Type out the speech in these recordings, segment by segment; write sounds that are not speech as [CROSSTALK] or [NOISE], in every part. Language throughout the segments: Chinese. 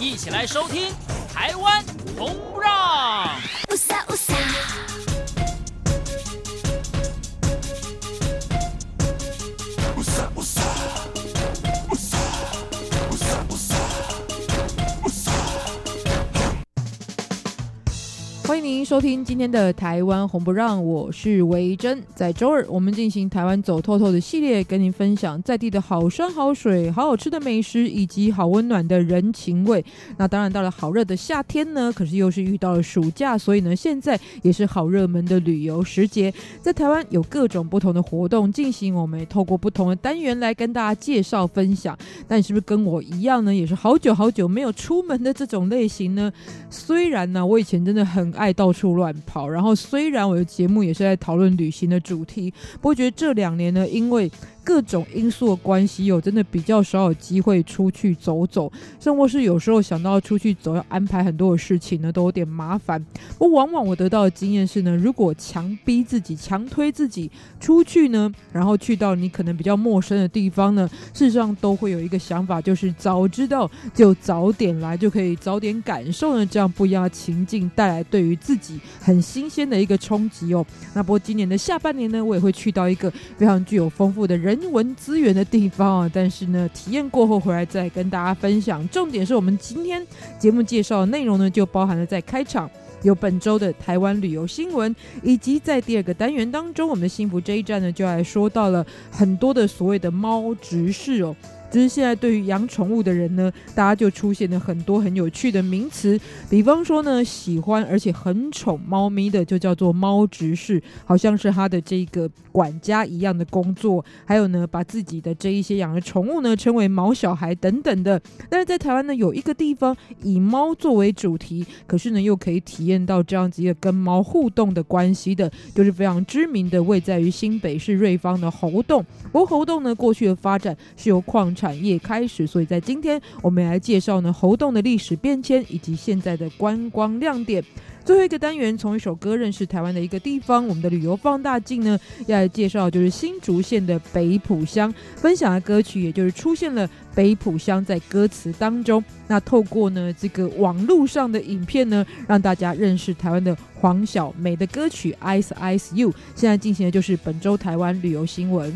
一起来收听《收听今天的台湾红不让，我是维珍。在周二，我们进行台湾走透透的系列，跟您分享在地的好山好水、好好吃的美食，以及好温暖的人情味。那当然，到了好热的夏天呢，可是又是遇到了暑假，所以呢，现在也是好热门的旅游时节。在台湾有各种不同的活动进行，我们也透过不同的单元来跟大家介绍分享。那你是不是跟我一样呢？也是好久好久没有出门的这种类型呢？虽然呢，我以前真的很爱到处 [LAUGHS] 乱跑，然后虽然我的节目也是在讨论旅行的主题，不过觉得这两年呢，因为各种因素的关系，有真的比较少有机会出去走走，甚或是有时候想到出去走，要安排很多的事情呢，都有点麻烦。不过往往我得到的经验是呢，如果强逼自己、强推自己出去呢，然后去到你可能比较陌生的地方呢，事实上都会有一个想法，就是早知道就早点来，就可以早点感受呢这样不一样的情境带来对于自己很新鲜的一个冲击哦。那不过今年的下半年呢，我也会去到一个非常具有丰富的人。人文资源的地方啊，但是呢，体验过后回来再跟大家分享。重点是我们今天节目介绍的内容呢，就包含了在开场有本周的台湾旅游新闻，以及在第二个单元当中，我们的幸福这一站呢，就来说到了很多的所谓的猫执事哦。只是现在对于养宠物的人呢，大家就出现了很多很有趣的名词，比方说呢，喜欢而且很宠猫咪的就叫做猫执事，好像是他的这个管家一样的工作。还有呢，把自己的这一些养的宠物呢称为毛小孩等等的。但是在台湾呢，有一个地方以猫作为主题，可是呢又可以体验到这样子一个跟猫互动的关系的，就是非常知名的位在于新北市瑞芳的猴洞。不过猴洞呢，过去的发展是由矿产业开始，所以在今天我们来介绍呢猴硐的历史变迁以及现在的观光亮点。最后一个单元从一首歌认识台湾的一个地方，我们的旅游放大镜呢要来介绍就是新竹县的北埔乡，分享的歌曲也就是出现了北埔乡在歌词当中。那透过呢这个网络上的影片呢，让大家认识台湾的黄小梅的歌曲 Ice Ice You。现在进行的就是本周台湾旅游新闻。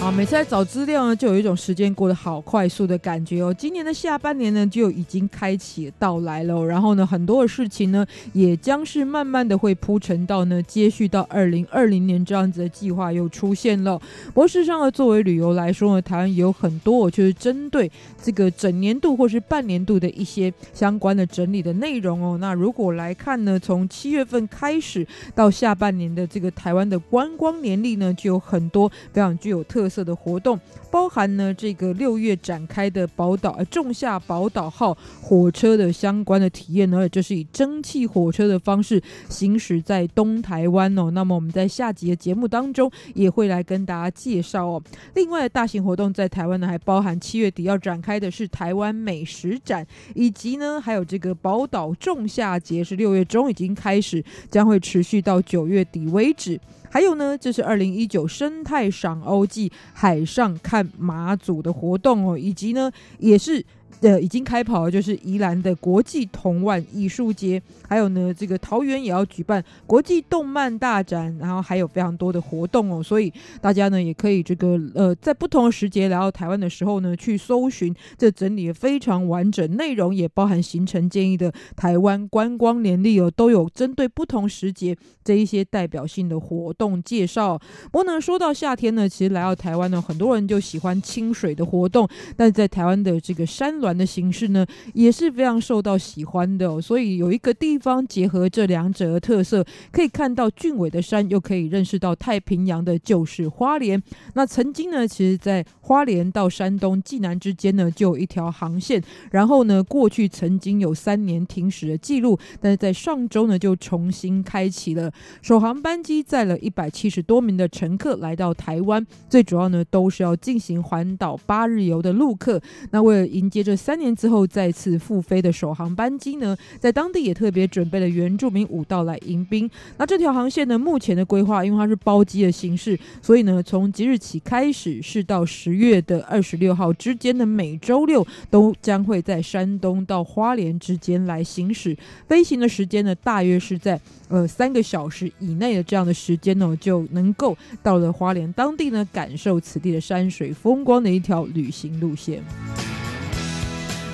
好，每次在找资料呢，就有一种时间过得好快速的感觉哦。今年的下半年呢，就已经开启到来了，然后呢，很多的事情呢，也将是慢慢的会铺陈到呢，接续到二零二零年这样子的计划又出现了。不过事实上呢，作为旅游来说呢，台湾也有很多，就是针对这个整年度或是半年度的一些相关的整理的内容哦。那如果来看呢，从七月份开始到下半年的这个台湾的观光年历呢，就有很多非常具有特色的活动，包含呢这个六月展开的宝岛呃仲夏宝岛号火车的相关的体验呢，就是以蒸汽火车的方式行驶在东台湾哦。那么我们在下集的节目当中也会来跟大家介绍哦。另外大型活动在台湾呢，还包含七月底要展开的是台湾美食展，以及呢还有这个宝岛仲夏节是六月中已经开始，将会持续到九月底为止。还有呢，这是二零一九生态赏欧季海上看马祖的活动哦，以及呢，也是。呃，已经开跑了，就是宜兰的国际童玩艺术节，还有呢，这个桃园也要举办国际动漫大展，然后还有非常多的活动哦，所以大家呢也可以这个呃，在不同的时节来到台湾的时候呢，去搜寻这整理的非常完整内容，也包含行程建议的台湾观光年历哦，都有针对不同时节这一些代表性的活动介绍。不过呢，说到夏天呢，其实来到台湾呢，很多人就喜欢清水的活动，但是在台湾的这个山峦的形式呢，也是非常受到喜欢的，所以有一个地方结合这两者的特色，可以看到俊伟的山，又可以认识到太平洋的，就是花莲。那曾经呢，其实，在花莲到山东济南之间呢，就有一条航线，然后呢，过去曾经有三年停驶的记录，但是在上周呢，就重新开启了首航班机，载了一百七十多名的乘客来到台湾，最主要呢，都是要进行环岛八日游的陆客。那为了迎接这三年之后再次复飞的首航班机呢，在当地也特别准备了原住民舞蹈来迎宾。那这条航线呢，目前的规划，因为它是包机的形式，所以呢，从即日起开始，是到十月的二十六号之间的每周六，都将会在山东到花莲之间来行驶。飞行的时间呢，大约是在呃三个小时以内的这样的时间呢，就能够到了花莲当地呢，感受此地的山水风光的一条旅行路线。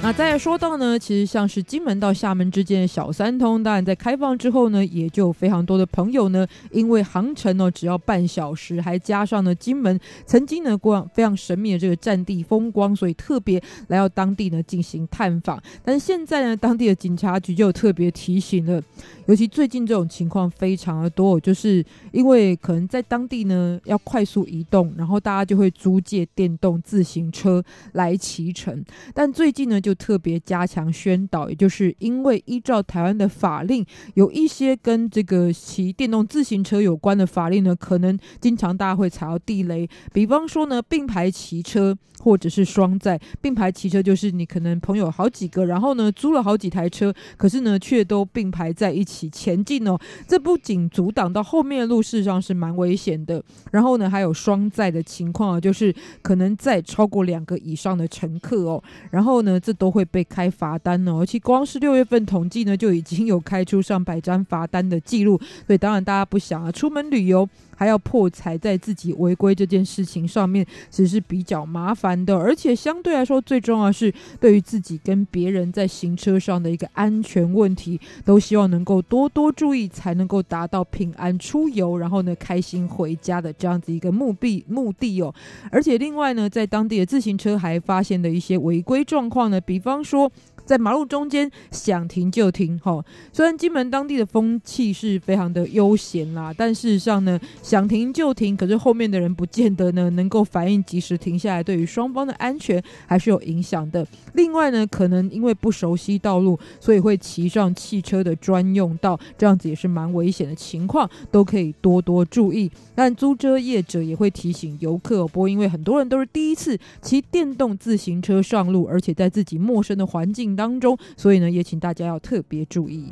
那再说到呢，其实像是金门到厦门之间的小三通，当然在开放之后呢，也就有非常多的朋友呢，因为航程呢只要半小时，还加上呢金门曾经呢过非常神秘的这个战地风光，所以特别来到当地呢进行探访。但是现在呢，当地的警察局就特别提醒了，尤其最近这种情况非常的多，就是因为可能在当地呢要快速移动，然后大家就会租借电动自行车来骑乘，但最近呢。就特别加强宣导，也就是因为依照台湾的法令，有一些跟这个骑电动自行车有关的法令呢，可能经常大家会踩到地雷。比方说呢，并排骑车或者是双载。并排骑车就是你可能朋友好几个，然后呢租了好几台车，可是呢却都并排在一起前进哦。这不仅阻挡到后面的路，事实上是蛮危险的。然后呢，还有双载的情况啊，就是可能载超过两个以上的乘客哦。然后呢，这都会被开罚单呢，而且光是六月份统计呢，就已经有开出上百张罚单的记录，所以当然大家不想啊，出门旅游还要破财在自己违规这件事情上面，其实是比较麻烦的，而且相对来说最重要是对于自己跟别人在行车上的一个安全问题，都希望能够多多注意，才能够达到平安出游，然后呢开心回家的这样子一个目的目的哦。而且另外呢，在当地的自行车还发现的一些违规状况呢。比方说，在马路中间想停就停，哈。虽然金门当地的风气是非常的悠闲啦，但事实上呢，想停就停，可是后面的人不见得呢能够反应及时停下来，对于双方的安全还是有影响的。另外呢，可能因为不熟悉道路，所以会骑上汽车的专用道，这样子也是蛮危险的情况，都可以多多注意。但租车业者也会提醒游客，不过因为很多人都是第一次骑电动自行车上路，而且在自己陌生的环境当中，所以呢，也请大家要特别注意。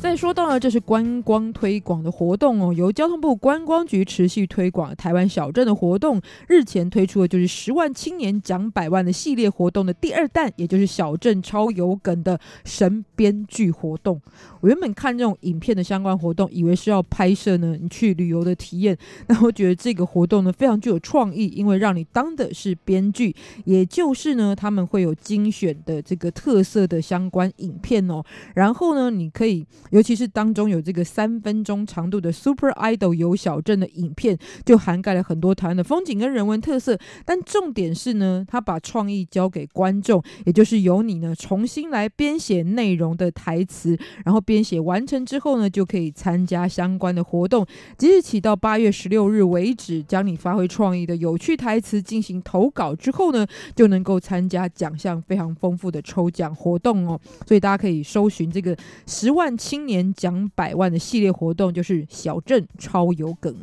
再说到呢，这是观光推广的活动哦，由交通部观光局持续推广台湾小镇的活动。日前推出的就是十万青年奖百万的系列活动的第二弹，也就是小镇超有梗的神编剧活动。我原本看这种影片的相关活动，以为是要拍摄呢你去旅游的体验，那我觉得这个活动呢非常具有创意，因为让你当的是编剧，也就是呢他们会有精选的这个特色的相关影片哦，然后呢你可以。尤其是当中有这个三分钟长度的 Super Idol 游小镇的影片，就涵盖了很多台湾的风景跟人文特色。但重点是呢，他把创意交给观众，也就是由你呢重新来编写内容的台词，然后编写完成之后呢，就可以参加相关的活动。即日起到八月十六日为止，将你发挥创意的有趣台词进行投稿之后呢，就能够参加奖项非常丰富的抽奖活动哦。所以大家可以搜寻这个十万青。今年奖百万的系列活动就是小镇超有梗。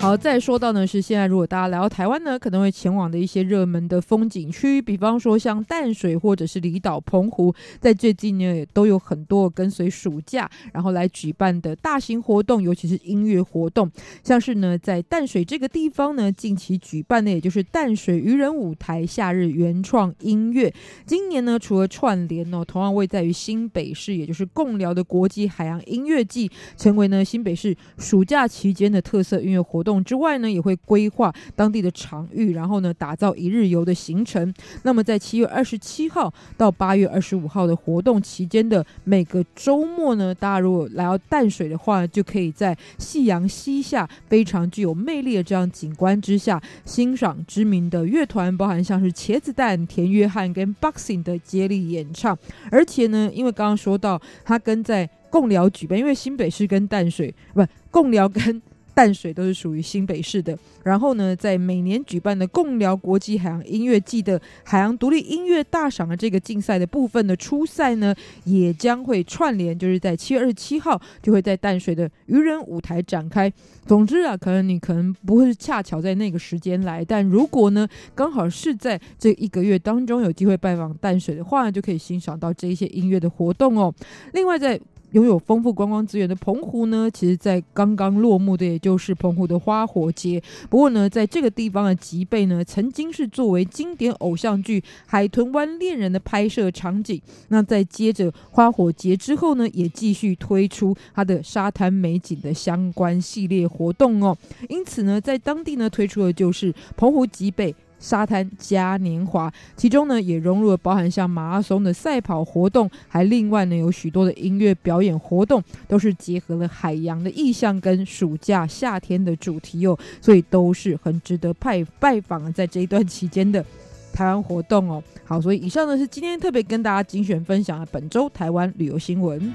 好，再说到呢，是现在如果大家来到台湾呢，可能会前往的一些热门的风景区，比方说像淡水或者是离岛澎湖，在最近呢也都有很多跟随暑假然后来举办的大型活动，尤其是音乐活动，像是呢在淡水这个地方呢，近期举办的也就是淡水渔人舞台夏日原创音乐。今年呢，除了串联哦，同样位在于新北市，也就是共聊的国际海洋音乐季，成为呢新北市暑假期间的特色音乐活动。之外呢，也会规划当地的场域，然后呢，打造一日游的行程。那么，在七月二十七号到八月二十五号的活动期间的每个周末呢，大家如果来到淡水的话，就可以在夕阳西下，非常具有魅力的这样景观之下，欣赏知名的乐团，包含像是茄子蛋、田约翰跟 Boxing 的接力演唱。而且呢，因为刚刚说到，他跟在共寮举办，因为新北市跟淡水不，共寮跟淡水都是属于新北市的。然后呢，在每年举办的共寮国际海洋音乐季的海洋独立音乐大赏的这个竞赛的部分的初赛呢，也将会串联，就是在七月二十七号就会在淡水的渔人舞台展开。总之啊，可能你可能不会是恰巧在那个时间来，但如果呢，刚好是在这一个月当中有机会拜访淡水的话，就可以欣赏到这一些音乐的活动哦。另外在拥有丰富观光资源的澎湖呢，其实，在刚刚落幕的，也就是澎湖的花火节。不过呢，在这个地方的吉贝呢，曾经是作为经典偶像剧《海豚湾恋人》的拍摄场景。那在接着花火节之后呢，也继续推出它的沙滩美景的相关系列活动哦。因此呢，在当地呢，推出的就是澎湖吉贝。沙滩嘉年华，其中呢也融入了包含像马拉松的赛跑活动，还另外呢有许多的音乐表演活动，都是结合了海洋的意象跟暑假夏天的主题哦，所以都是很值得拜拜访在这一段期间的台湾活动哦。好，所以以上呢是今天特别跟大家精选分享的本周台湾旅游新闻。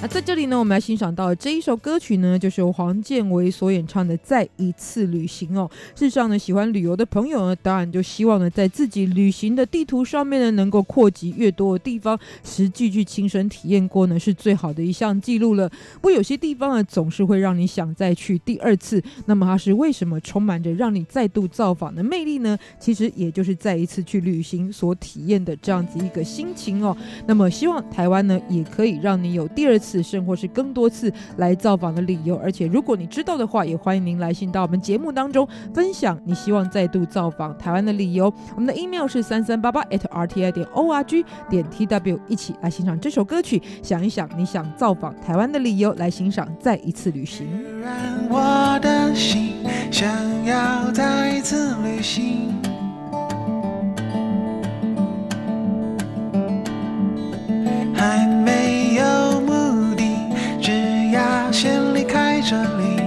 那在这里呢，我们来欣赏到这一首歌曲呢，就是由黄健玮所演唱的《再一次旅行》哦。事实上呢，喜欢旅游的朋友呢，当然就希望呢，在自己旅行的地图上面呢，能够扩及越多的地方，实际去亲身体验过呢，是最好的一项记录了。不过有些地方呢，总是会让你想再去第二次。那么它是为什么充满着让你再度造访的魅力呢？其实也就是再一次去旅行所体验的这样子一个心情哦。那么希望台湾呢，也可以让你有第二次。此甚或是更多次来造访的理由，而且如果你知道的话，也欢迎您来信到我们节目当中分享你希望再度造访台湾的理由。我们的 email 是三三八八 at @rti 点 org 点 tw，一起来欣赏这首歌曲，想一想你想造访台湾的理由，来欣赏再一次旅行。我的心想要再一次旅行，还没有。这里。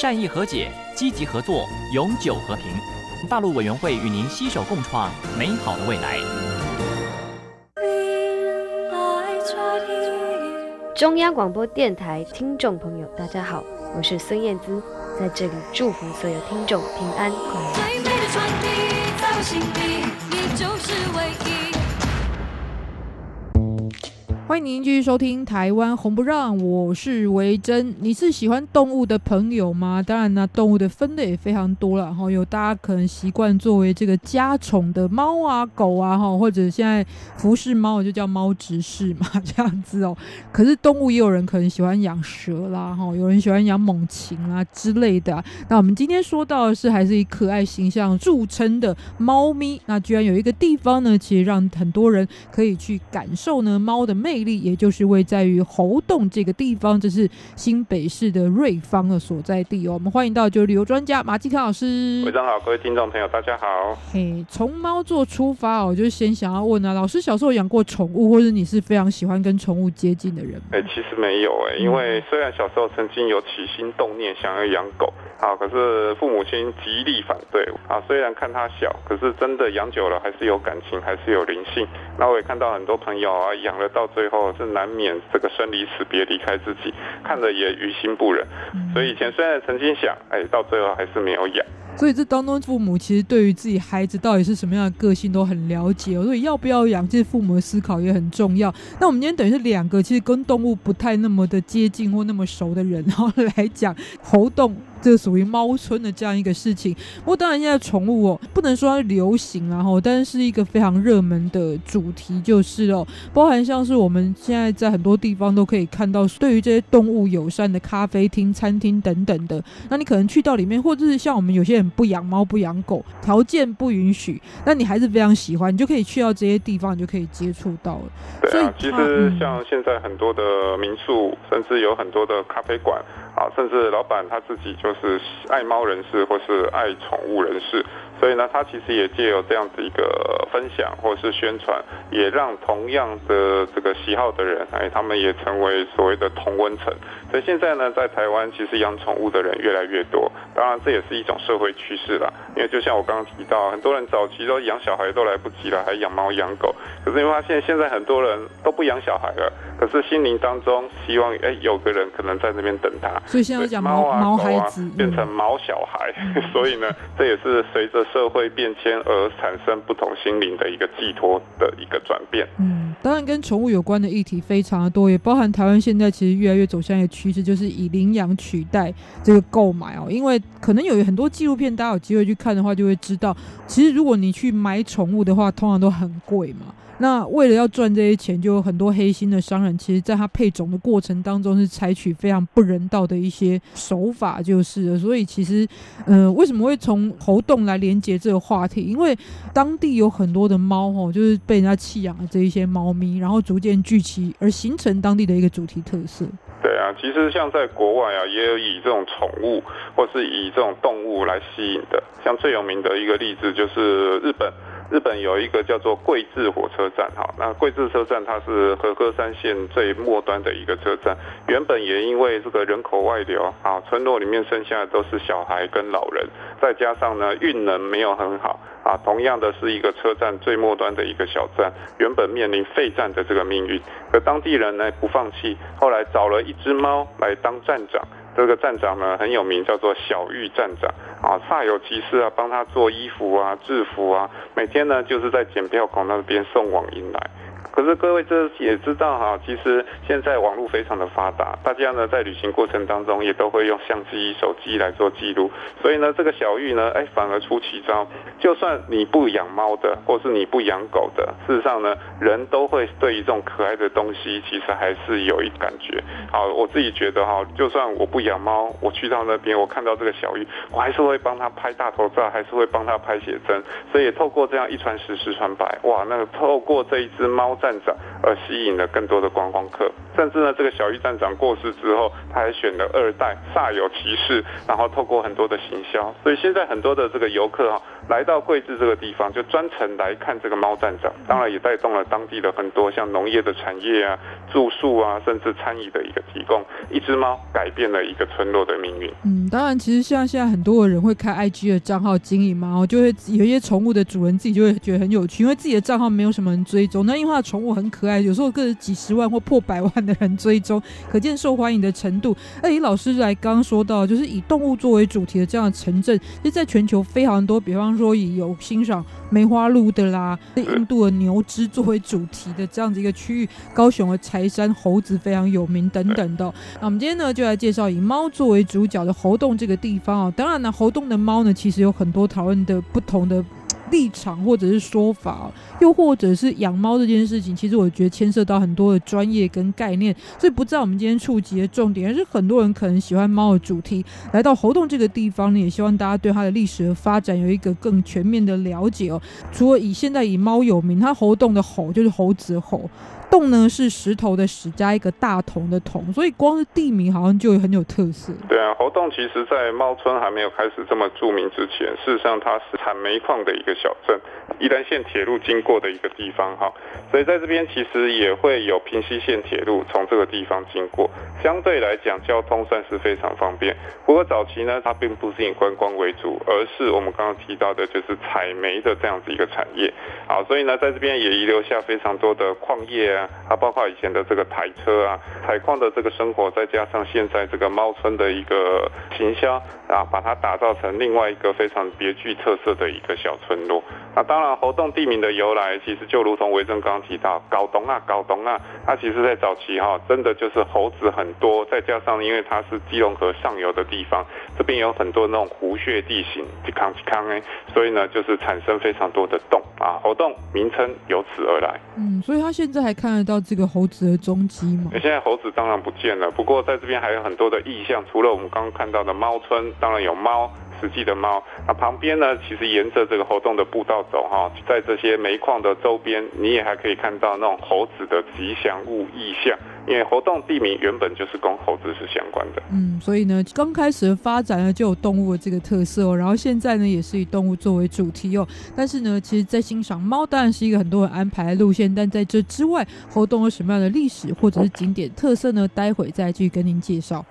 善意和解，积极合作，永久和平。大陆委员会与您携手共创美好的未来。中央广播电台听众朋友，大家好，我是孙燕姿，在这里祝福所有听众平安快乐。欢迎您继续收听《台湾红不让》，我是维珍。你是喜欢动物的朋友吗？当然呢，动物的分类也非常多了。哈有大家可能习惯作为这个家宠的猫啊、狗啊，哈，或者现在服侍猫就叫猫执事嘛，这样子哦。可是动物也有人可能喜欢养蛇啦，哈，有人喜欢养猛禽啊之类的。那我们今天说到的是还是以可爱形象著称的猫咪。那居然有一个地方呢，其实让很多人可以去感受呢猫的魅力。也就是位在于侯洞这个地方，这是新北市的瑞芳的所在地哦。我们欢迎到就旅游专家马继康老师。非常好，各位听众朋友，大家好。嘿，从猫做出发哦，我就先想要问啊，老师小时候养过宠物，或者你是非常喜欢跟宠物接近的人吗？哎，其实没有哎，因为虽然小时候曾经有起心动念想要养狗。啊，可是父母亲极力反对啊。虽然看他小，可是真的养久了还是有感情，还是有灵性。那我也看到很多朋友啊，养了到最后是难免这个生离死别，离开自己，看着也于心不忍。所以以前虽然曾经想，哎，到最后还是没有养。所以这当中父母其实对于自己孩子到底是什么样的个性都很了解，所以要不要养，其实父母的思考也很重要。那我们今天等于是两个其实跟动物不太那么的接近或那么熟的人，然后来讲猴硐。这属于猫村的这样一个事情，不过当然现在宠物哦，不能说它流行然后，但是是一个非常热门的主题就是哦，包含像是我们现在在很多地方都可以看到，对于这些动物友善的咖啡厅、餐厅等等的，那你可能去到里面，或者是像我们有些人不养猫不养狗，条件不允许，那你还是非常喜欢，你就可以去到这些地方，你就可以接触到了。对啊，其实像现在很多的民宿，甚至有很多的咖啡馆。啊，甚至老板他自己就就是爱猫人士或是爱宠物人士，所以呢，他其实也借由这样子一个分享或是宣传，也让同样的这个喜好的人，哎，他们也成为所谓的同温层。所以现在呢，在台湾其实养宠物的人越来越多，当然这也是一种社会趋势啦。因为就像我刚刚提到，很多人早期都养小孩都来不及了，还养猫养狗，可是你发现现在很多人都不养小孩了。可是心灵当中希望，哎，有个人可能在那边等他。所以现在讲猫啊，毛孩子变成毛小孩，嗯、[LAUGHS] 所以呢，这也是随着社会变迁而产生不同心灵的一个寄托的一个转变。嗯，当然跟宠物有关的议题非常的多，也包含台湾现在其实越来越走向一个趋势，就是以领养取代这个购买哦。因为可能有很多纪录片，大家有机会去看的话，就会知道，其实如果你去买宠物的话，通常都很贵嘛。那为了要赚这些钱，就有很多黑心的商人，其实在他配种的过程当中是采取非常不人道的一些手法，就是。所以其实，呃，为什么会从猴洞来连接这个话题？因为当地有很多的猫哦，就是被人家弃养的这一些猫咪，然后逐渐聚集而形成当地的一个主题特色。对啊，其实像在国外啊，也有以这种宠物或是以这种动物来吸引的，像最有名的一个例子就是日本。日本有一个叫做贵志火车站，哈，那贵志车站它是和歌山县最末端的一个车站，原本也因为这个人口外流，啊，村落里面剩下的都是小孩跟老人，再加上呢运能没有很好，啊，同样的是一个车站最末端的一个小站，原本面临废站的这个命运，可当地人呢不放弃，后来找了一只猫来当站长。这个站长呢很有名，叫做小玉站长啊，煞有其事啊，帮他做衣服啊、制服啊，每天呢就是在检票口那边送网银来。可是各位这也知道哈，其实现在网络非常的发达，大家呢在旅行过程当中也都会用相机、手机来做记录，所以呢这个小玉呢，哎反而出奇招，就算你不养猫的，或是你不养狗的，事实上呢人都会对于这种可爱的东西，其实还是有一感觉。好，我自己觉得哈，就算我不养猫，我去到那边，我看到这个小玉，我还是会帮他拍大头照，还是会帮他拍写真，所以透过这样一传十，十传百，哇，那个透过这一只猫在站长而吸引了更多的观光客，甚至呢，这个小玉站长过世之后，他还选了二代，煞有其事，然后透过很多的行销，所以现在很多的这个游客哈，来到贵志这个地方，就专程来看这个猫站长，当然也带动了当地的很多像农业的产业啊、住宿啊，甚至餐饮的一个提供。一只猫改变了一个村落的命运。嗯，当然，其实像现在很多的人会开 IG 的账号经营猫，就会有一些宠物的主人自己就会觉得很有趣，因为自己的账号没有什么人追踪，那因为宠物很可爱，有时候个几十万或破百万的人追踪，可见受欢迎的程度。那以老师来刚刚说到，就是以动物作为主题的这样的城镇，就在全球非常多，比方说以有欣赏梅花鹿的啦，[LAUGHS] 印度的牛只作为主题的这样子一个区域，高雄的柴山猴子非常有名等等的。那我们今天呢，就来介绍以猫作为主角的猴洞这个地方啊。当然呢，猴洞的猫呢，其实有很多讨论的不同的立场或者是说法，又或者是养猫这件事情，其实我觉得牵涉到很多的专业跟概念，所以不在我们今天触及的重点。而是很多人可能喜欢猫的主题，来到猴洞这个地方呢，也希望大家对它的历史和发展有一个更全面的了解哦。除了以现在以猫有名，它猴洞的吼就是猴子吼洞。呢是石头的石加一个大同的同，所以光是地名好像就很有特色。对啊，猴硐其实在猫村还没有开始这么著名之前，事实上它是产煤矿的一个小镇，宜兰线铁路经过的一个地方哈，所以在这边其实也会有平西线铁路从这个地方经过，相对来讲交通算是非常方便。不过早期呢，它并不是以观光为主，而是我们刚刚提到的就是采煤的这样子一个产业。好，所以呢，在这边也遗留下非常多的矿业啊。它包括以前的这个台车啊，采矿的这个生活，再加上现在这个猫村的一个行销啊，把它打造成另外一个非常别具特色的一个小村落。那当然，猴硐地名的由来，其实就如同维珍刚提到，搞懂啊，搞懂啊，它其实在早期哈，真的就是猴子很多，再加上因为它是基隆河上游的地方，这边有很多那种湖穴地形，吉康吉康哎，所以呢，就是产生非常多的洞啊，猴硐名称由此而来。嗯，所以他现在还看看得到这个猴子的踪迹吗？现在猴子当然不见了，不过在这边还有很多的意象，除了我们刚刚看到的猫村，当然有猫。实际的猫，那旁边呢？其实沿着这个活动的步道走哈，在这些煤矿的周边，你也还可以看到那种猴子的吉祥物意象。因为活动地名原本就是跟猴子是相关的。嗯，所以呢，刚开始的发展呢，就有动物的这个特色哦。然后现在呢，也是以动物作为主题哦。但是呢，其实，在欣赏猫当然是一个很多人安排的路线，但在这之外，活动有什么样的历史或者是景点特色呢？待会再继续跟您介绍。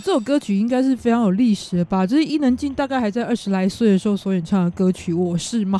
这首歌曲应该是非常有历史的吧？这是伊能静大概还在二十来岁的时候所演唱的歌曲《我是猫》。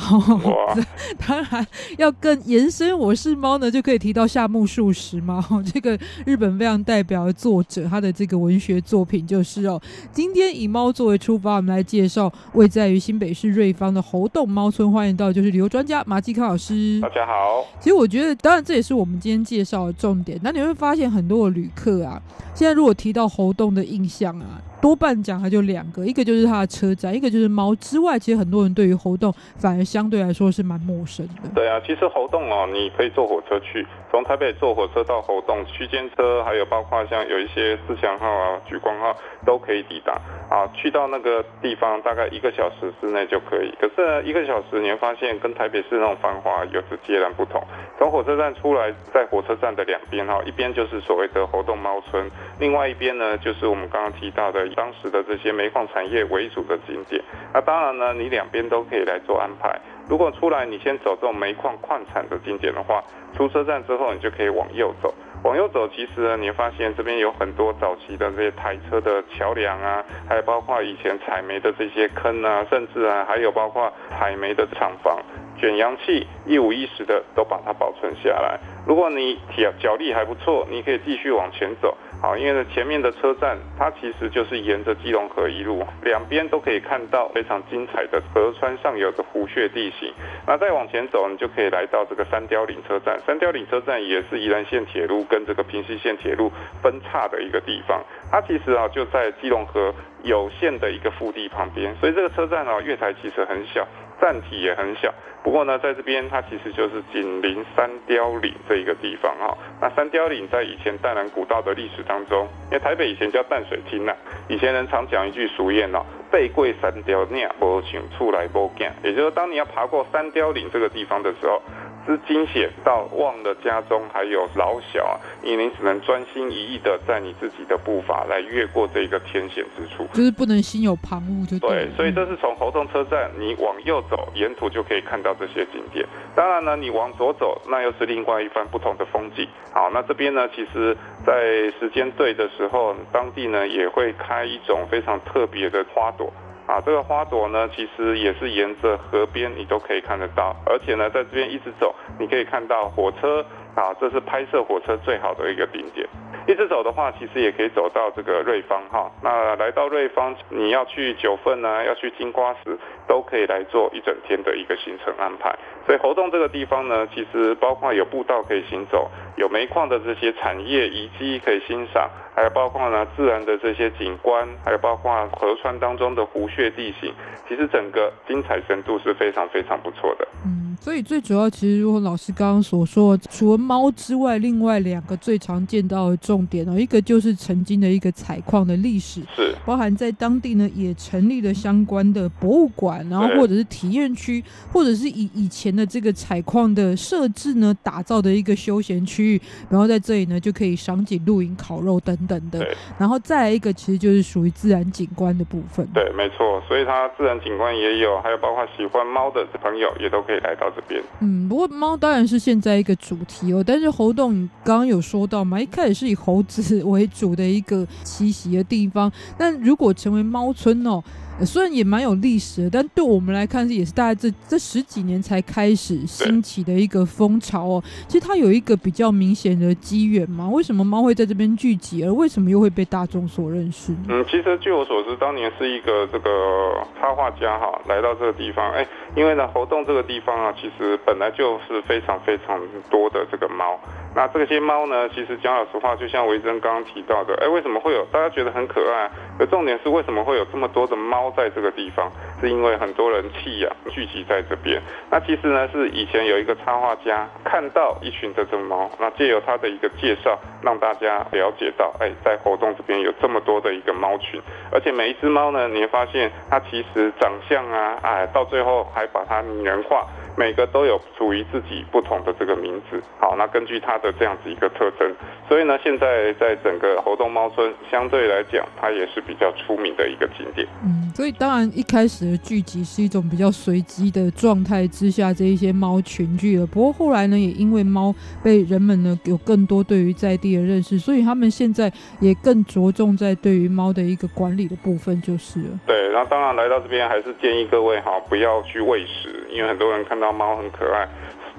[LAUGHS] 当然要更延伸，《我是猫》呢，就可以提到夏目漱石猫，[LAUGHS] 这个日本非常代表的作者，他的这个文学作品就是哦。今天以猫作为出发，我们来介绍位在于新北市瑞芳的猴洞猫村。欢迎到就是旅游专家马继康老师。大家好。其实我觉得，当然这也是我们今天介绍的重点。那你会发现很多的旅客啊，现在如果提到猴洞的印像啊。多半讲它就两个，一个就是它的车站，一个就是猫之外，其实很多人对于猴硐反而相对来说是蛮陌生的。对啊，其实猴硐哦，你可以坐火车去，从台北坐火车到猴硐，区间车还有包括像有一些自强号啊、莒光号都可以抵达啊。去到那个地方大概一个小时之内就可以。可是，一个小时你会发现跟台北市那种繁华有着截然不同。从火车站出来，在火车站的两边哈，一边就是所谓的猴硐猫村，另外一边呢就是我们刚刚提到的当时的这些煤矿产业为主的景点。那当然呢，你两边都可以来做安排。如果出来你先走这种煤矿矿产的景点的话，出车站之后你就可以往右走。往右走，其实呢，你会发现这边有很多早期的这些台车的桥梁啊，还有包括以前采煤的这些坑啊，甚至啊，还有包括采煤的厂房。卷扬器一五一十的都把它保存下来。如果你脚脚力还不错，你可以继续往前走。好，因为呢前面的车站它其实就是沿着基隆河一路，两边都可以看到非常精彩的河川上游的湖穴地形。那再往前走，你就可以来到这个三貂岭车站。三貂岭车站也是宜兰线铁路跟这个平溪线铁路分岔的一个地方。它其实啊就在基隆河有限的一个腹地旁边，所以这个车站啊月台其实很小。站体也很小，不过呢，在这边它其实就是紧邻三雕岭这一个地方哈。那三雕岭在以前淡然古道的历史当中，因为台北以前叫淡水厅呐，以前人常讲一句俗谚哦，背跪三雕岭，不请出来不干，也就是说，当你要爬过三雕岭这个地方的时候。之惊险到忘了家中还有老小啊，你你只能专心一意的在你自己的步伐来越过这个天险之处，就是不能心有旁骛就对。对，所以这是从猴洞车站，你往右走，沿途就可以看到这些景点。当然呢，你往左走，那又是另外一番不同的风景。好，那这边呢，其实在时间对的时候，当地呢也会开一种非常特别的花朵。啊，这个花朵呢，其实也是沿着河边，你都可以看得到。而且呢，在这边一直走，你可以看到火车。啊，这是拍摄火车最好的一个景点。一直走的话，其实也可以走到这个瑞芳哈。那来到瑞芳，你要去九份呢，要去金瓜石，都可以来做一整天的一个行程安排。所以猴硐这个地方呢，其实包括有步道可以行走，有煤矿的这些产业遗迹可以欣赏，还有包括呢自然的这些景观，还有包括河川当中的湖穴地形，其实整个精彩程度是非常非常不错的。嗯。嗯，所以最主要其实如果老师刚刚所说，除了猫之外，另外两个最常见到的重点哦，一个就是曾经的一个采矿的历史，是包含在当地呢也成立了相关的博物馆，然后或者是体验区，或者是以以前的这个采矿的设置呢打造的一个休闲区域，然后在这里呢就可以赏景、露营、烤肉等等的，然后再来一个其实就是属于自然景观的部分。对，没错，所以它自然景观也有，还有包括喜欢猫的朋友也都可以来到这边。嗯，不过猫当然是现在一个主题哦，但是猴洞你刚刚有说到嘛，一开始是以猴子为主的一个栖息的地方，但如果成为猫村哦。虽然也蛮有历史的，但对我们来看是，也是大概这这十几年才开始兴起的一个风潮哦。其实它有一个比较明显的机缘嘛？为什么猫会在这边聚集，而为什么又会被大众所认识？嗯，其实据我所知，当年是一个这个插画家哈来到这个地方，哎，因为呢猴硐这个地方啊，其实本来就是非常非常多的这个猫。那这些猫呢，其实讲老实话，就像维珍刚刚提到的，哎，为什么会有大家觉得很可爱？可重点是为什么会有这么多的猫？在这个地方，是因为很多人弃养聚集在这边。那其实呢，是以前有一个插画家看到一群这只猫，那借由他的一个介绍，让大家了解到，哎，在活动这边有这么多的一个猫群，而且每一只猫呢，你会发现它其实长相啊，哎，到最后还把它拟人化。每个都有属于自己不同的这个名字，好，那根据它的这样子一个特征，所以呢，现在在整个猴硐猫村相对来讲，它也是比较出名的一个景点。嗯，所以当然一开始的聚集是一种比较随机的状态之下，这一些猫群聚了。不过后来呢，也因为猫被人们呢有更多对于在地的认识，所以他们现在也更着重在对于猫的一个管理的部分就是了。对，那当然来到这边还是建议各位哈，不要去喂食，因为很多人看到。猫很可爱。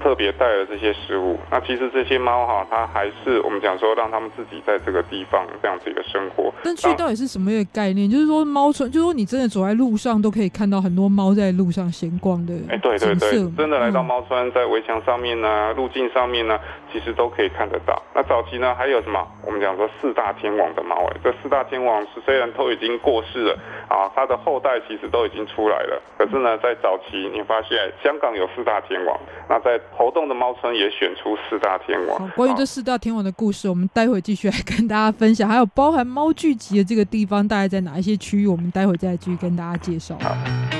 特别带了这些食物，那其实这些猫哈，它还是我们讲说让它们自己在这个地方这样子一个生活。但去到底是什么一个概念？就是说猫村，就是说你真的走在路上都可以看到很多猫在路上闲逛的。哎，对对对，真的来到猫村，在围墙上面呢、啊，路径上面呢、啊，其实都可以看得到。那早期呢，还有什么？我们讲说四大天王的猫，哎，这四大天王是虽然都已经过世了啊，它的后代其实都已经出来了。可是呢，在早期你发现香港有四大天王，那在猴硐的猫村也选出四大天王。好，关于这四大天王的故事，我们待会继续来跟大家分享。还有包含猫聚集的这个地方，大概在哪一些区域？我们待会再继续跟大家介绍。好。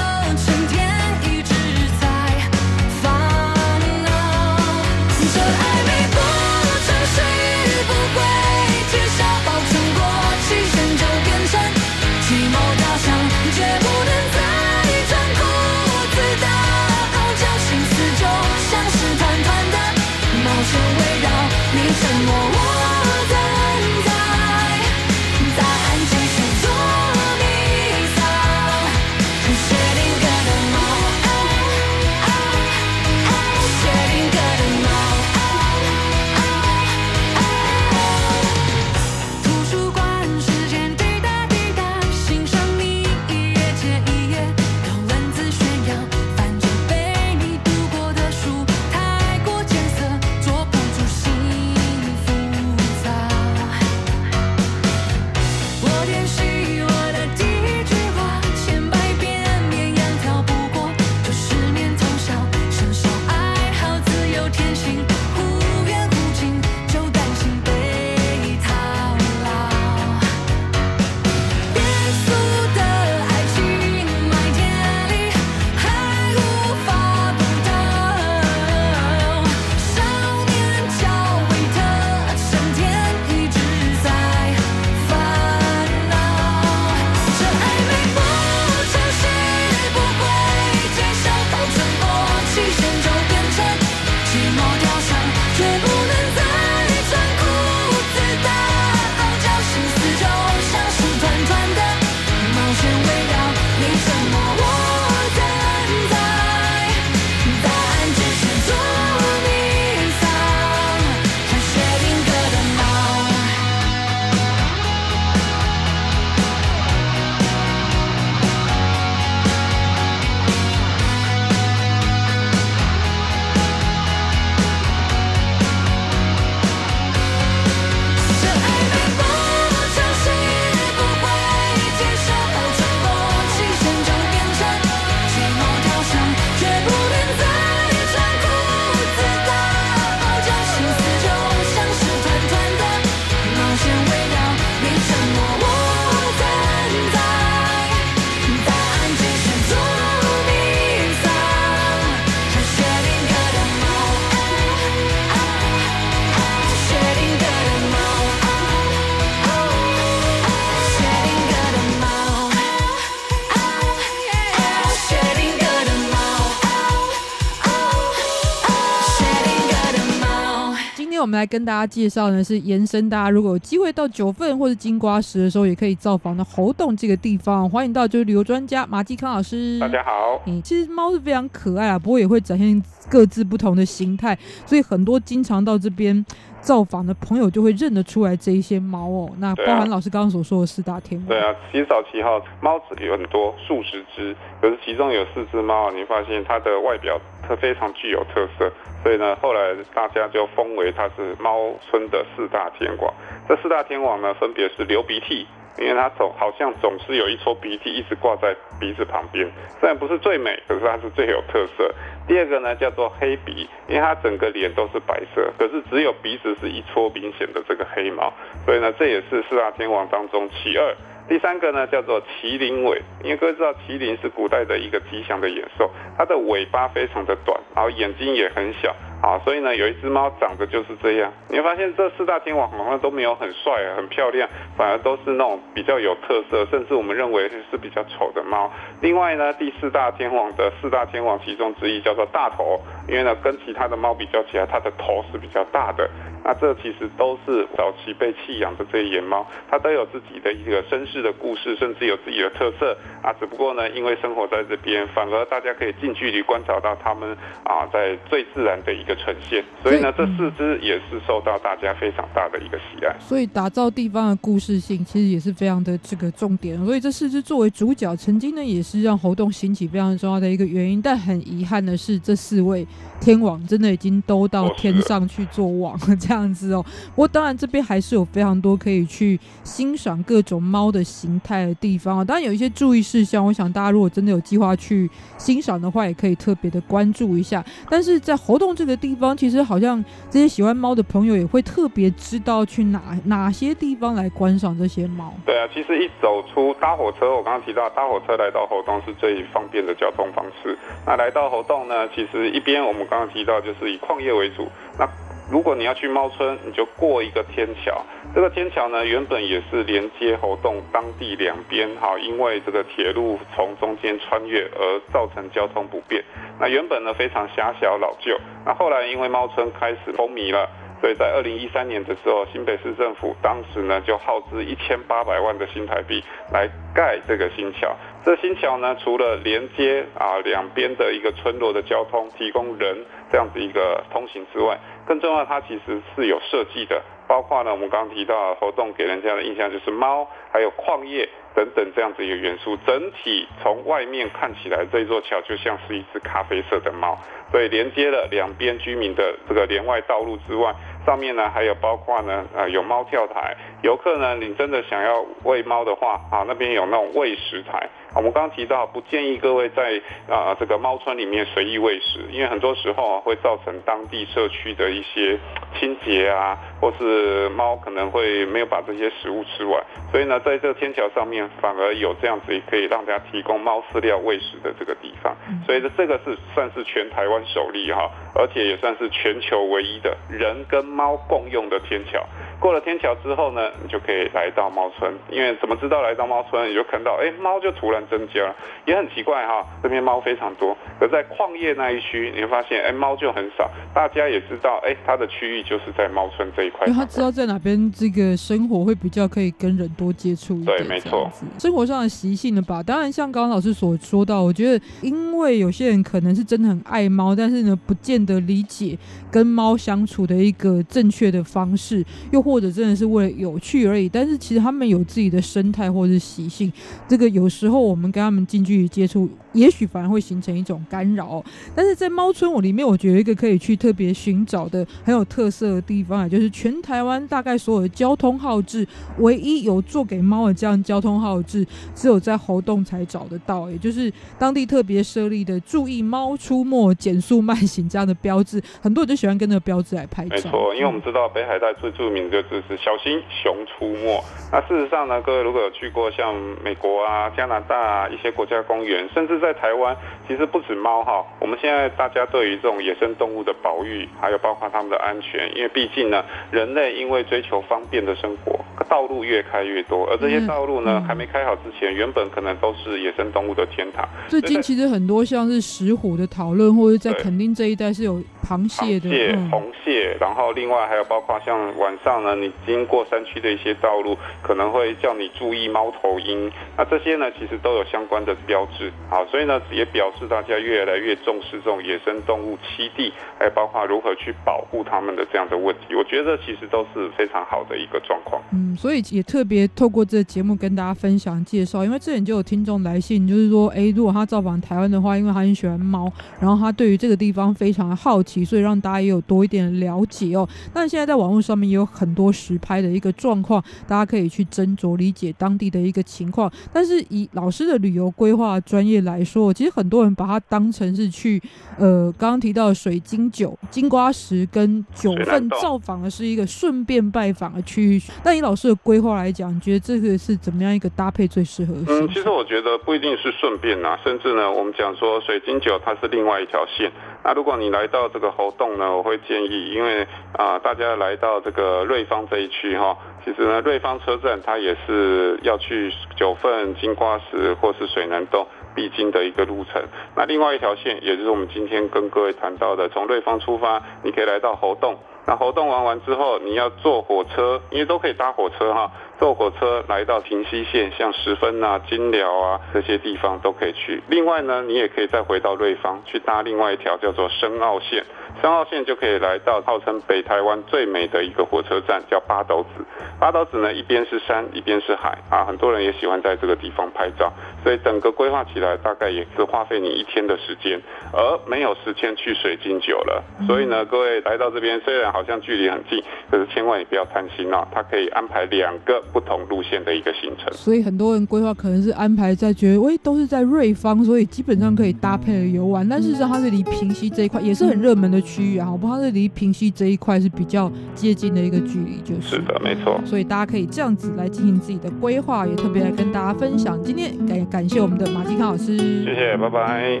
来跟大家介绍呢，是延伸大家如果有机会到九份或者金瓜石的时候，也可以造访的猴洞这个地方。欢迎到就是旅游专家马继康老师。大家好。嗯，其实猫是非常可爱啊，不过也会展现各自不同的形态，所以很多经常到这边。造访的朋友就会认得出来这一些猫哦，那包含老师刚刚所说的四大天王。对啊，其实早期哈猫子有很多数十只，可是其中有四只猫，你发现它的外表它非常具有特色，所以呢，后来大家就封为它是猫村的四大天王。这四大天王呢，分别是流鼻涕。因为它总好像总是有一撮鼻涕一直挂在鼻子旁边，虽然不是最美，可是它是最有特色。第二个呢叫做黑鼻，因为它整个脸都是白色，可是只有鼻子是一撮明显的这个黑毛，所以呢这也是四大天王当中其二。第三个呢叫做麒麟尾，因为各位知道麒麟是古代的一个吉祥的野兽，它的尾巴非常的短，然后眼睛也很小。啊，所以呢，有一只猫长得就是这样。你会发现这四大天王好像都没有很帅啊，很漂亮，反而都是那种比较有特色，甚至我们认为是比较丑的猫。另外呢，第四大天王的四大天王其中之一叫做大头，因为呢，跟其他的猫比较起来，它的头是比较大的。那这其实都是早期被弃养的这些野猫，它都有自己的一个身世的故事，甚至有自己的特色啊。只不过呢，因为生活在这边，反而大家可以近距离观察到它们啊，在最自然的一个。呈现，所以呢，这四只也是受到大家非常大的一个喜爱。所以打造地方的故事性，其实也是非常的这个重点。所以这四只作为主角，曾经呢也是让活动兴起非常重要的一个原因。但很遗憾的是，这四位天王真的已经都到天上去做王了，[LAUGHS] 这样子哦。不过当然这边还是有非常多可以去欣赏各种猫的形态的地方啊。当然有一些注意事项，我想大家如果真的有计划去欣赏的话，也可以特别的关注一下。但是在活动这个地方其实好像这些喜欢猫的朋友也会特别知道去哪哪些地方来观赏这些猫。对啊，其实一走出搭火车，我刚刚提到搭火车来到活动是最方便的交通方式。那来到活动呢，其实一边我们刚刚提到就是以矿业为主。那如果你要去猫村，你就过一个天桥。这个天桥呢，原本也是连接猴硐当地两边，哈，因为这个铁路从中间穿越而造成交通不便。那原本呢非常狭小老旧，那后来因为猫村开始风靡了，所以在二零一三年的时候，新北市政府当时呢就耗资一千八百万的新台币来盖这个新桥。这新桥呢，除了连接啊两边的一个村落的交通，提供人这样子一个通行之外，更重要，它其实是有设计的，包括呢我们刚刚提到活动给人家的印象就是猫，还有矿业。等等这样子一个元素，整体从外面看起来，这座桥就像是一只咖啡色的猫，所以连接了两边居民的这个连外道路之外，上面呢还有包括呢呃有猫跳台，游客呢你真的想要喂猫的话啊，那边有那种喂食台。我们刚刚提到，不建议各位在啊这个猫村里面随意喂食，因为很多时候啊会造成当地社区的一些清洁啊，或是猫可能会没有把这些食物吃完，所以呢，在这个天桥上面反而有这样子可以让大家提供猫饲料喂食的这个地方，所以这这个是算是全台湾首例哈，而且也算是全球唯一的人跟猫共用的天桥。过了天桥之后呢，你就可以来到猫村。因为怎么知道来到猫村，你就看到，哎，猫就突然增加了，也很奇怪哈。这边猫非常多，可在矿业那一区，你会发现，哎，猫就很少。大家也知道，哎，它的区域就是在猫村这一块。因为他知道在哪边这个生活会比较可以跟人多接触一点。对，没错。生活上的习性的吧。当然，像刚刚老师所说到，我觉得，因为有些人可能是真的很爱猫，但是呢，不见得理解跟猫相处的一个正确的方式，又或或者真的是为了有趣而已。但是其实他们有自己的生态或者是习性，这个有时候我们跟他们近距离接触，也许反而会形成一种干扰。但是在猫村我里面，我觉得一个可以去特别寻找的很有特色的地方，啊就是全台湾大概所有的交通号志，唯一有做给猫的这样交通号志，只有在猴洞才找得到，也就是当地特别设立的“注意猫出没，减速慢行”这样的标志，很多人就喜欢跟那个标志来拍照。没错，因为我们知道北海道最著名的就是小心熊出没。那事实上呢，各位如果有去过像美国啊、加拿大啊一些国家公园，甚至在台湾，其实不止猫哈，我们现在大家对于这种野生动物的保育，还有包括它们的安全，因为毕竟呢，人类因为追求方便的生活，道路越开越多，而这些道路呢、嗯、还没开好之前，原本可能都是野生动物的天堂。最近其实很多像是石虎的讨论，或者在垦丁这一带是有螃蟹的，螃蟹、嗯、红蟹，然后另外还有包括像晚上呢，你经过山区的一些道路，可能会叫你注意猫头鹰。那这些呢，其实都有相关的标志。好，所以呢，也表示大家越来越重视这种野生动物栖地，还有包括如何去保护它们的这样的问题。我觉得其实都是非常好的一个状况。嗯，所以也特别透过这个节目跟大家分享介绍，因为之前就有听众来信，就是说，哎，如果他造访台湾的话，因为他很喜欢猫，然后他对于这个地方非常的好奇，所以让大家也有多一点了解哦。但现在在网络上面也有很多实拍的一个状况，大家可以去斟酌理解当地的一个情况。但是以老师的旅游规划专业来说，其实很多人把它当成是去，呃，刚刚提到的水晶九、金瓜石跟九份造访的是一个顺便拜访的区域。但以老师的规划来讲，你觉得这个是怎么样一个搭配最适合？嗯，其实我觉得不一定是顺便呐，甚至呢，我们讲说水晶九它是另外一条线。那如果你来到这个猴硐呢，我会建议，因为啊、大家来到这个瑞方这一区哈，其实呢，瑞芳车站它也是要去九份、金瓜石或是水南洞必经的一个路程。那另外一条线，也就是我们今天跟各位谈到的，从瑞芳出发，你可以来到猴洞。那猴洞玩完之后，你要坐火车，因为都可以搭火车哈，坐火车来到停溪线，像十分啊、金寮啊这些地方都可以去。另外呢，你也可以再回到瑞芳去搭另外一条叫做深澳线，深澳线就可以来到号称北台湾最美的一个火车站，叫八斗子。八斗子呢，一边是山，一边是海啊，很多人也喜欢在这个地方拍照，所以整个规划起来大概也是花费你一天的时间，而没有时间去水晶酒了。所以呢，各位来到这边虽然好像距离很近，可是千万也不要贪心啊！它可以安排两个不同路线的一个行程。所以很多人规划可能是安排在觉得，喂，都是在瑞芳，所以基本上可以搭配游玩。但事实上，它是离平溪这一块也是很热门的区域啊，我不知道是离平溪这一块是比较接近的一个距离，就是。是的，没错。所以大家可以这样子来进行自己的规划，也特别来跟大家分享。今天感感谢我们的马继康老师，谢谢，拜拜。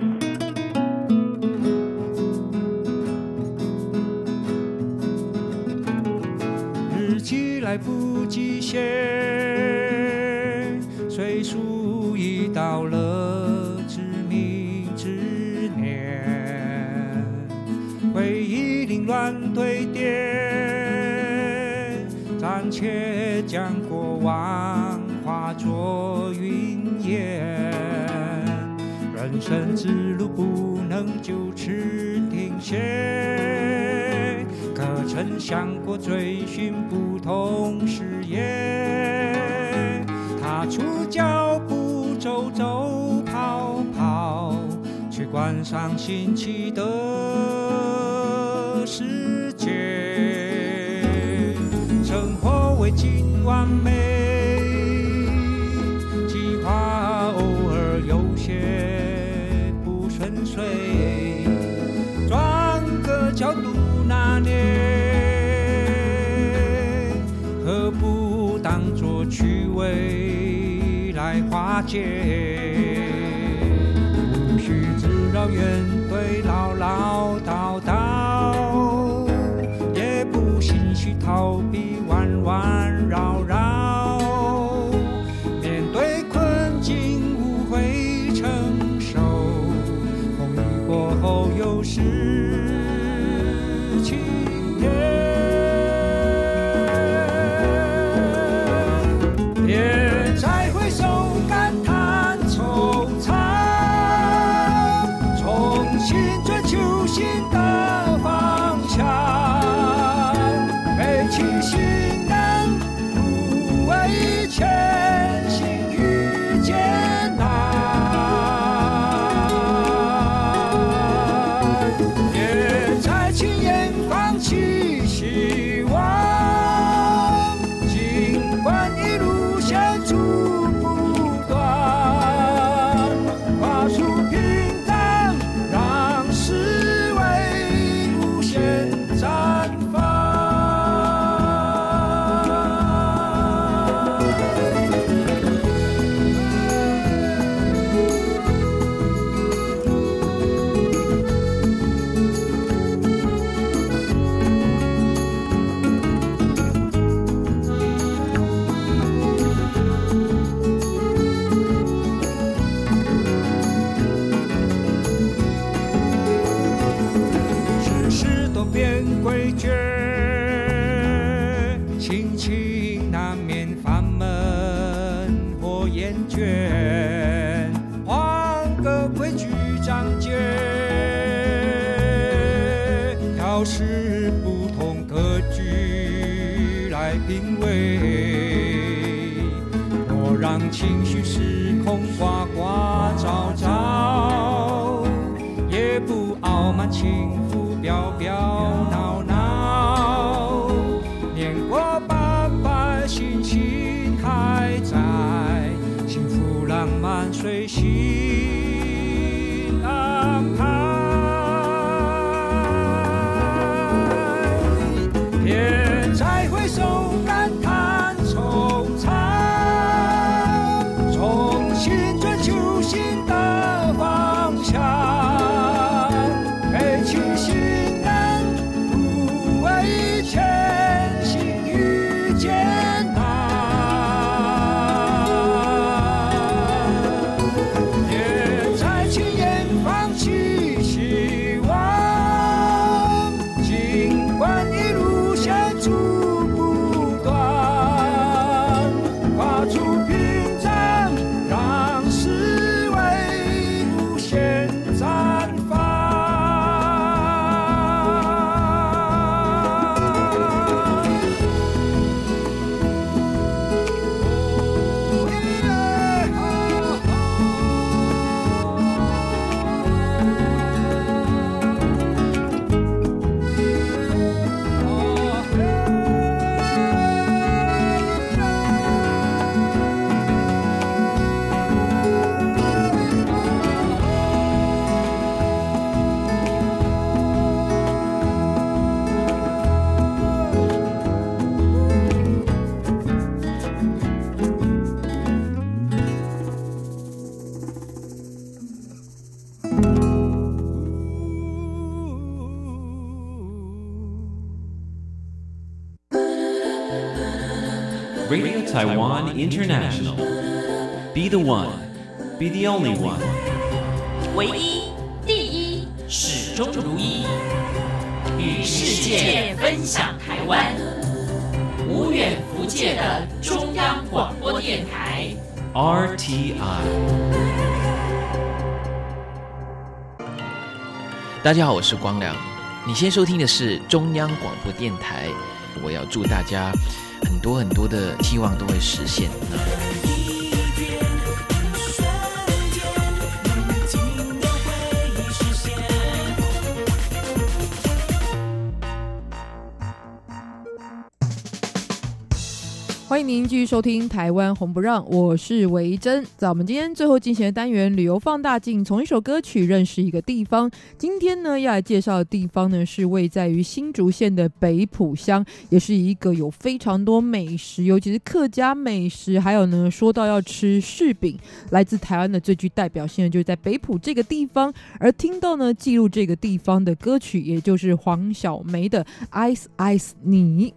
来不及写，岁数已到了乱堆叠，暂且将过往化作云烟，人生之路不能就此停歇。可曾想过追寻不同视野？踏出脚步，走走跑跑，去观赏新奇的尽完美，计划偶尔有些不顺遂，转个角度。那年，何不当作趣味来化解？无需自绕远对唠唠叨叨，也不心虚逃 one. Be the only one. 唯一、第一、始终如一，与世界分享台湾。无远弗届的中央广播电台。RTI。大家好，我是光良。你先收听的是中央广播电台。我要祝大家很多很多的期望都会实现。欢迎您继续收听《台湾红不让》，我是维珍。在我们今天最后进行的单元“旅游放大镜”，从一首歌曲认识一个地方。今天呢，要来介绍的地方呢，是位在于新竹县的北埔乡，也是一个有非常多美食，尤其是客家美食。还有呢，说到要吃柿饼，来自台湾的最具代表性的，就是在北埔这个地方。而听到呢，记录这个地方的歌曲，也就是黄晓梅的《Ice Ice 你》。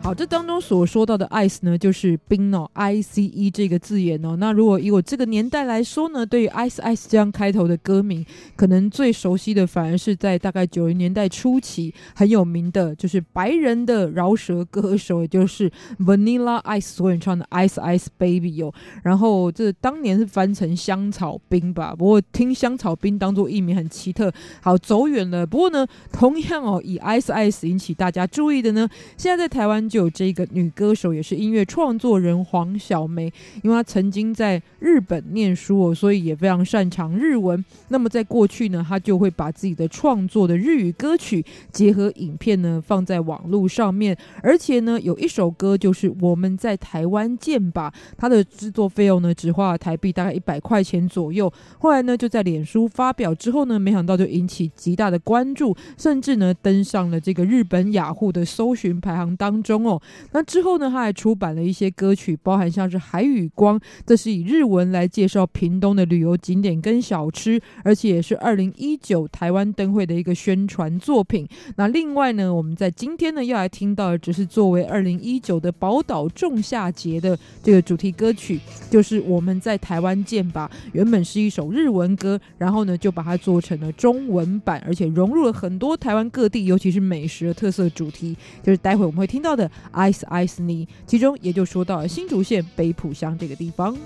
好，这当中所说到的 ice 呢，就是冰哦，I C E 这个字眼哦。那如果以我这个年代来说呢，对于 ice ice 这样开头的歌名，可能最熟悉的反而是在大概九零年代初期很有名的，就是白人的饶舌歌手，也就是 Vanilla Ice 所演唱的 Ice Ice Baby 哦。然后这当年是翻成香草冰吧，不过听香草冰当做艺名很奇特。好，走远了。不过呢，同样哦，以 ice ice 引起大家注意的呢，现在在台湾就。有这个女歌手，也是音乐创作人黄晓梅，因为她曾经在日本念书哦，所以也非常擅长日文。那么在过去呢，她就会把自己的创作的日语歌曲结合影片呢，放在网络上面，而且呢，有一首歌就是《我们在台湾见吧》，它的制作费用呢，只花了台币大概一百块钱左右。后来呢，就在脸书发表之后呢，没想到就引起极大的关注，甚至呢，登上了这个日本雅虎的搜寻排行当中。哦，那之后呢，他还出版了一些歌曲，包含像是《海与光》，这是以日文来介绍屏东的旅游景点跟小吃，而且也是二零一九台湾灯会的一个宣传作品。那另外呢，我们在今天呢要来听到的，只是作为二零一九的宝岛仲夏节的这个主题歌曲，就是《我们在台湾见吧》。原本是一首日文歌，然后呢就把它做成了中文版，而且融入了很多台湾各地，尤其是美食的特色主题，就是待会我们会听到的。Ice ice 泥，其中也就说到了新竹县北浦乡这个地方。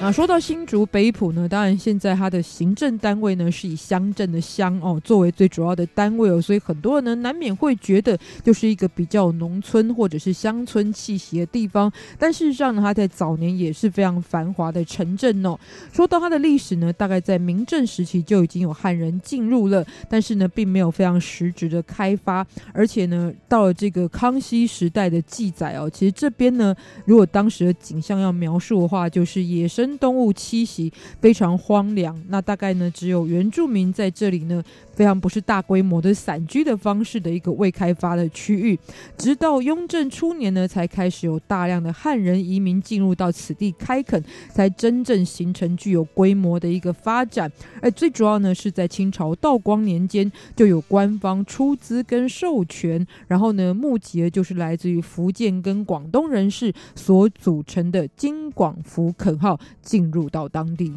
那说到新竹北埔呢，当然现在它的行政单位呢是以乡镇的乡哦作为最主要的单位哦，所以很多人呢难免会觉得就是一个比较农村或者是乡村气息的地方。但事实上呢，它在早年也是非常繁华的城镇哦。说到它的历史呢，大概在明郑时期就已经有汉人进入了，但是呢并没有非常实质的开发。而且呢，到了这个康熙时代的记载哦，其实这边呢，如果当时的景象要描述的话，就是野生。动物栖息非常荒凉，那大概呢只有原住民在这里呢，非常不是大规模的散居的方式的一个未开发的区域。直到雍正初年呢，才开始有大量的汉人移民进入到此地开垦，才真正形成具有规模的一个发展。而最主要呢，是在清朝道光年间就有官方出资跟授权，然后呢募集的就是来自于福建跟广东人士所组成的京广福垦号。进入到当地。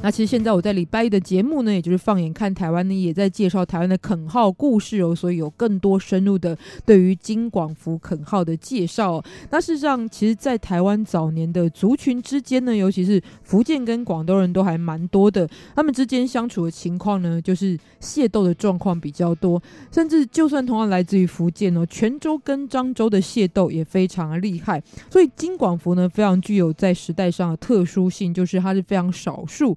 那其实现在我在礼拜一的节目呢，也就是放眼看台湾呢，也在介绍台湾的垦号故事哦，所以有更多深入的对于金广福垦号的介绍。那事实上，其实，在台湾早年的族群之间呢，尤其是福建跟广东人都还蛮多的，他们之间相处的情况呢，就是械斗的状况比较多，甚至就算同样来自于福建哦，泉州跟漳州的械斗也非常的厉害。所以金广福呢，非常具有在时代上的特殊性，就是它是非常少数。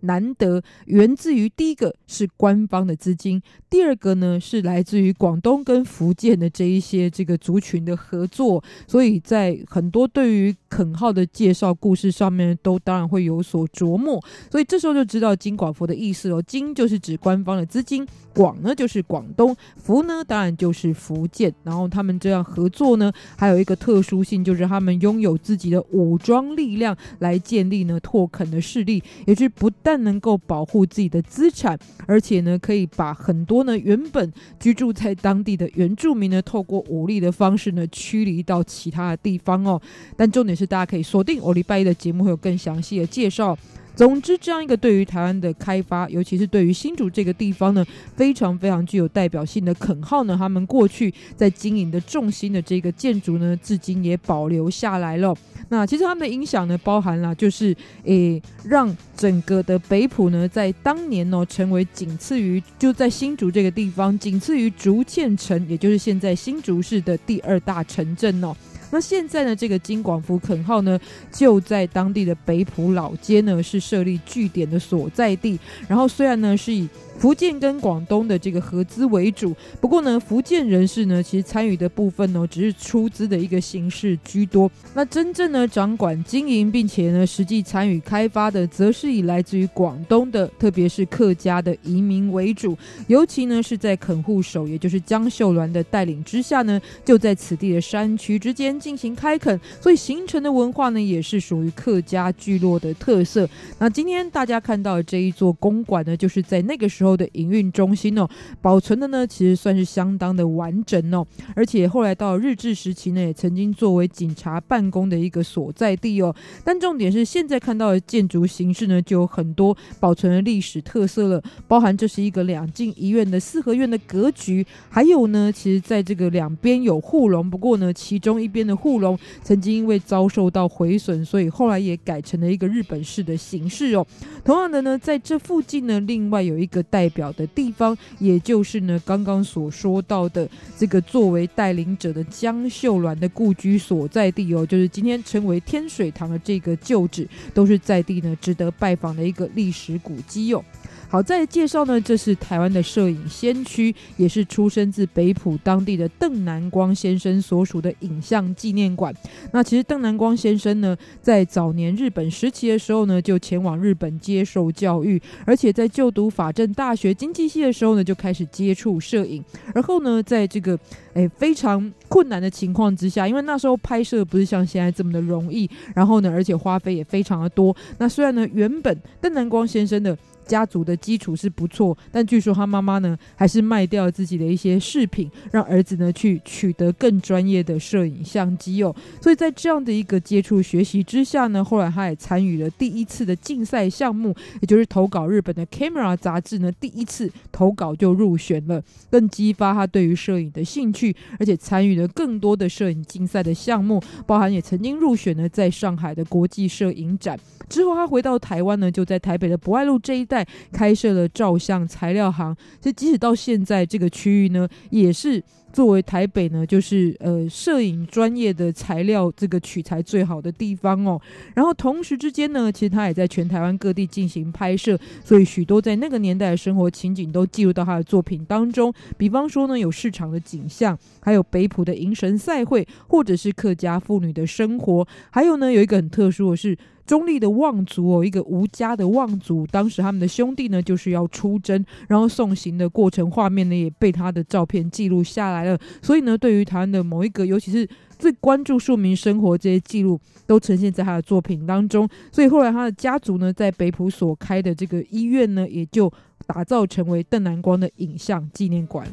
难得源自于第一个是官方的资金，第二个呢是来自于广东跟福建的这一些这个族群的合作，所以在很多对于垦号的介绍故事上面都当然会有所琢磨，所以这时候就知道金广福的意思了。金就是指官方的资金，广呢就是广东，福呢当然就是福建。然后他们这样合作呢，还有一个特殊性，就是他们拥有自己的武装力量来建立呢拓垦的势力，也就是不但但能够保护自己的资产，而且呢可以把很多呢原本居住在当地的原住民呢，透过武力的方式呢驱离到其他的地方哦。但重点是大家可以锁定我礼拜一的节目，会有更详细的介绍。总之，这样一个对于台湾的开发，尤其是对于新竹这个地方呢，非常非常具有代表性的垦号呢，他们过去在经营的重心的这个建筑呢，至今也保留下来了。那其实他们的影响呢，包含了就是诶，让整个的北埔呢，在当年呢，成为仅次于就在新竹这个地方，仅次于竹堑城，也就是现在新竹市的第二大城镇哦。那现在呢，这个金广福垦号呢，就在当地的北浦老街呢，是设立据点的所在地。然后虽然呢是以福建跟广东的这个合资为主，不过呢，福建人士呢，其实参与的部分呢，只是出资的一个形式居多。那真正呢，掌管经营并且呢，实际参与开发的，则是以来自于广东的，特别是客家的移民为主。尤其呢，是在垦户首，也就是江秀鸾的带领之下呢，就在此地的山区之间进行开垦，所以形成的文化呢，也是属于客家聚落的特色。那今天大家看到的这一座公馆呢，就是在那个时候。的营运中心哦，保存的呢，其实算是相当的完整哦，而且后来到日治时期呢，也曾经作为警察办公的一个所在地哦。但重点是现在看到的建筑形式呢，就有很多保存的历史特色了，包含这是一个两进一院的四合院的格局，还有呢，其实在这个两边有护龙，不过呢，其中一边的护龙曾经因为遭受到毁损，所以后来也改成了一个日本式的形式哦。同样的呢，在这附近呢，另外有一个带代表的地方，也就是呢，刚刚所说到的这个作为带领者的江秀鸾的故居所在地哦，就是今天称为天水堂的这个旧址，都是在地呢值得拜访的一个历史古迹哦。好，再介绍呢，这是台湾的摄影先驱，也是出生自北埔当地的邓南光先生所属的影像纪念馆。那其实邓南光先生呢，在早年日本时期的时候呢，就前往日本接受教育，而且在就读法政大学经济系的时候呢，就开始接触摄影。而后呢，在这个诶非常困难的情况之下，因为那时候拍摄不是像现在这么的容易，然后呢，而且花费也非常的多。那虽然呢，原本邓南光先生的家族的基础是不错，但据说他妈妈呢还是卖掉自己的一些饰品，让儿子呢去取得更专业的摄影相机哦。所以在这样的一个接触学习之下呢，后来他也参与了第一次的竞赛项目，也就是投稿日本的 Camera 杂志呢，第一次投稿就入选了，更激发他对于摄影的兴趣，而且参与了更多的摄影竞赛的项目，包含也曾经入选了在上海的国际摄影展。之后他回到台湾呢，就在台北的博爱路这一带开设了照相材料行。所以即使到现在，这个区域呢，也是作为台北呢，就是呃摄影专业的材料这个取材最好的地方哦。然后同时之间呢，其实他也在全台湾各地进行拍摄，所以许多在那个年代的生活情景都记录到他的作品当中。比方说呢，有市场的景象，还有北埔的迎神赛会，或者是客家妇女的生活，还有呢，有一个很特殊的是。中立的望族哦，一个吴家的望族，当时他们的兄弟呢就是要出征，然后送行的过程画面呢也被他的照片记录下来了。所以呢，对于台湾的某一个，尤其是最关注庶民生活这些记录，都呈现在他的作品当中。所以后来他的家族呢，在北埔所开的这个医院呢，也就打造成为邓南光的影像纪念馆。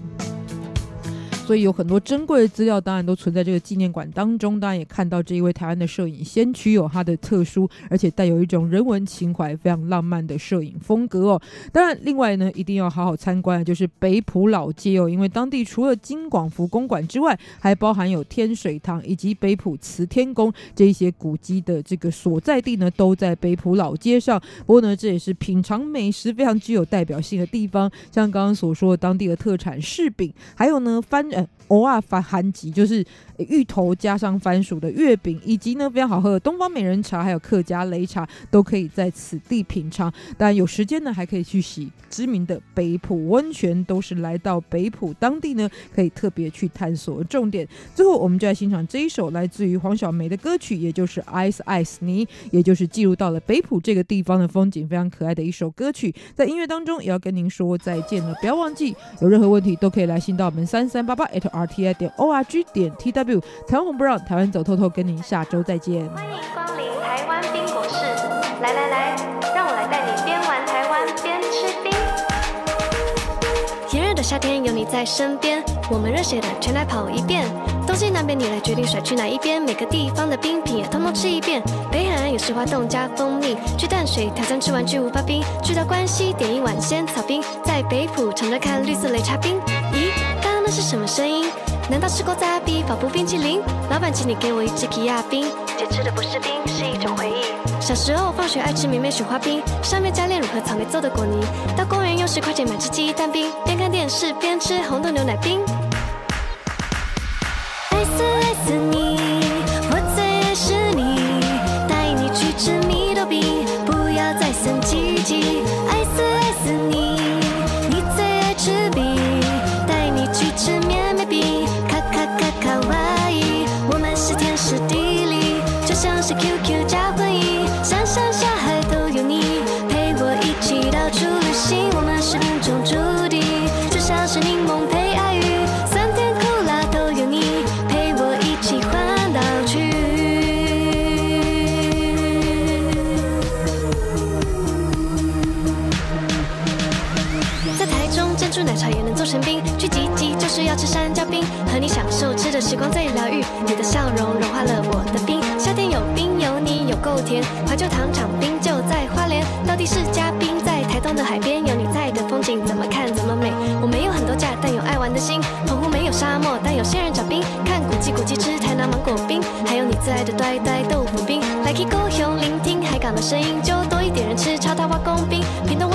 所以有很多珍贵的资料，当然都存在这个纪念馆当中。当然也看到这一位台湾的摄影先驱有他的特殊，而且带有一种人文情怀、非常浪漫的摄影风格哦。当然，另外呢，一定要好好参观的就是北埔老街哦，因为当地除了金广福公馆之外，还包含有天水堂以及北埔慈天宫这一些古迹的这个所在地呢，都在北埔老街上。不过呢，这也是品尝美食非常具有代表性的地方，像刚刚所说的当地的特产柿饼，还有呢番。Yeah. 偶尔发寒集就是芋头加上番薯的月饼，以及呢非常好喝的东方美人茶，还有客家擂茶，都可以在此地品尝。当然有时间呢，还可以去洗知名的北埔温泉，都是来到北埔当地呢可以特别去探索重点。最后，我们就来欣赏这一首来自于黄小梅的歌曲，也就是《Ice Ice 你》，也就是记录到了北埔这个地方的风景，非常可爱的一首歌曲。在音乐当中，也要跟您说再见了，不要忘记有任何问题都可以来信到我们三三八八 at rti 点 org 点 tw，台湾红不让，台湾走透透，跟您下周再见。欢迎光临台湾冰果室，来来来，让我来带你边玩台湾边吃冰。炎热的夏天有你在身边，我们热血的全来跑一遍。东西南北你来决定甩去哪一边，每个地方的冰品也通通吃一遍。北海岸有石花冻加蜂蜜，去淡水挑战吃完巨无霸冰，去到关西点一碗仙草冰，在北埔尝着看绿色擂茶冰。那是什么声音？难道是锅仔比跑步冰淇淋？老板，请你给我一支奇亚冰。姐吃的不是冰，是一种回忆。小时候放学爱吃绵绵雪花冰，上面加炼乳和草莓做的果泥。到公园用十块钱买只鸡蛋冰，边看电视边吃红豆牛奶冰。吃山椒冰，和你享受吃的时光最疗愈，你的笑容融化了我的冰。夏天有冰有你有够甜，怀旧糖厂冰就在花莲，到底是加冰在台东的海边，有你在的风景怎么看怎么美。我没有很多假，但有爱玩的心。澎湖没有沙漠，但有仙人掌冰。看古迹古迹吃台南芒果冰，还有你最爱的呆呆豆腐冰。来去高雄聆听海港的声音，就多一点人吃超大碗公冰。屏东